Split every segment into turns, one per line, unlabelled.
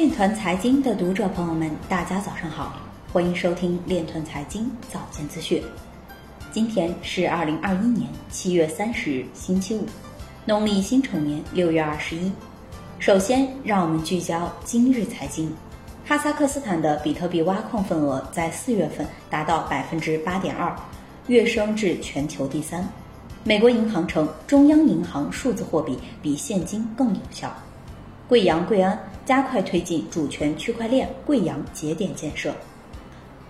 链团财经的读者朋友们，大家早上好，欢迎收听链团财经早间资讯。今天是二零二一年七月三十日，星期五，农历辛丑年六月二十一。首先，让我们聚焦今日财经。哈萨克斯坦的比特币挖矿份额在四月份达到百分之八点二，跃升至全球第三。美国银行称，中央银行数字货币比现金更有效。贵阳贵安加快推进主权区块链贵阳节点建设。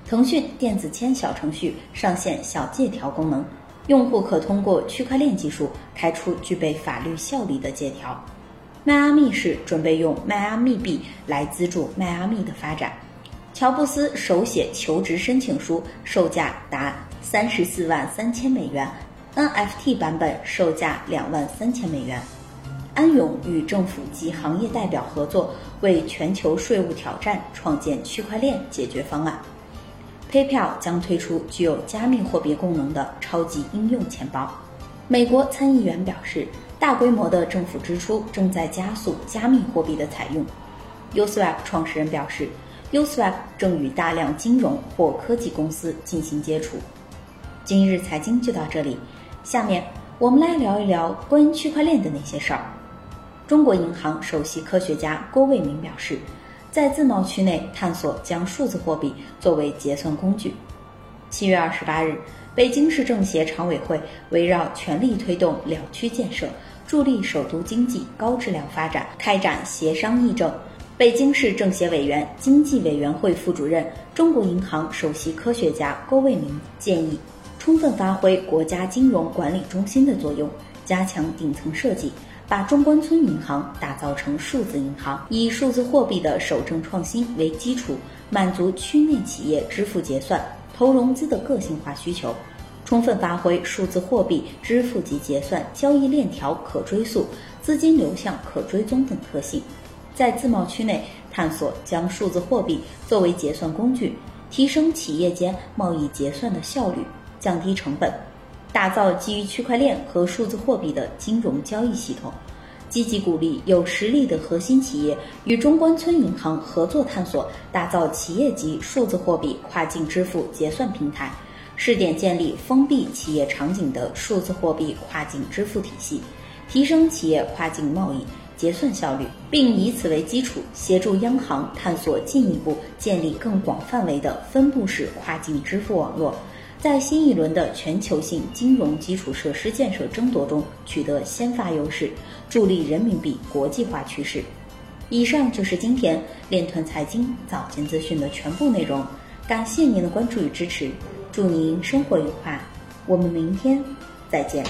腾讯电子签小程序上线小借条功能，用户可通过区块链技术开出具备法律效力的借条。迈阿密市准备用迈阿密币来资助迈阿密的发展。乔布斯手写求职申请书售价达三十四万三千美元。NFT 版本售价两万三千美元。安永与政府及行业代表合作，为全球税务挑战创建区块链解决方案。PayPal 将推出具有加密货币功能的超级应用钱包。美国参议员表示，大规模的政府支出正在加速加密货币的采用。Uswap 创始人表示，Uswap 正与大量金融或科技公司进行接触。今日财经就到这里。下面我们来聊一聊关于区块链的那些事儿。中国银行首席科学家郭卫民表示，在自贸区内探索将数字货币作为结算工具。七月二十八日，北京市政协常委会围绕全力推动两区建设，助力首都经济高质量发展开展协商议政。北京市政协委员、经济委员会副主任、中国银行首席科学家郭卫民建议。充分发挥国家金融管理中心的作用，加强顶层设计，把中关村银行打造成数字银行，以数字货币的守正创新为基础，满足区内企业支付结算、投融资的个性化需求，充分发挥数字货币支付及结算交易链条可追溯、资金流向可追踪等特性，在自贸区内探索将数字货币作为结算工具，提升企业间贸易结算的效率。降低成本，打造基于区块链和数字货币的金融交易系统，积极鼓励有实力的核心企业与中关村银行合作，探索打造企业级数字货币跨境支付结算平台，试点建立封闭企业场景的数字货币跨境支付体系，提升企业跨境贸易结算效率，并以此为基础，协助央行探索进一步建立更广范围的分布式跨境支付网络。在新一轮的全球性金融基础设施建设争夺中取得先发优势，助力人民币国际化趋势。以上就是今天链团财经早间资讯的全部内容，感谢您的关注与支持，祝您生活愉快，我们明天再见。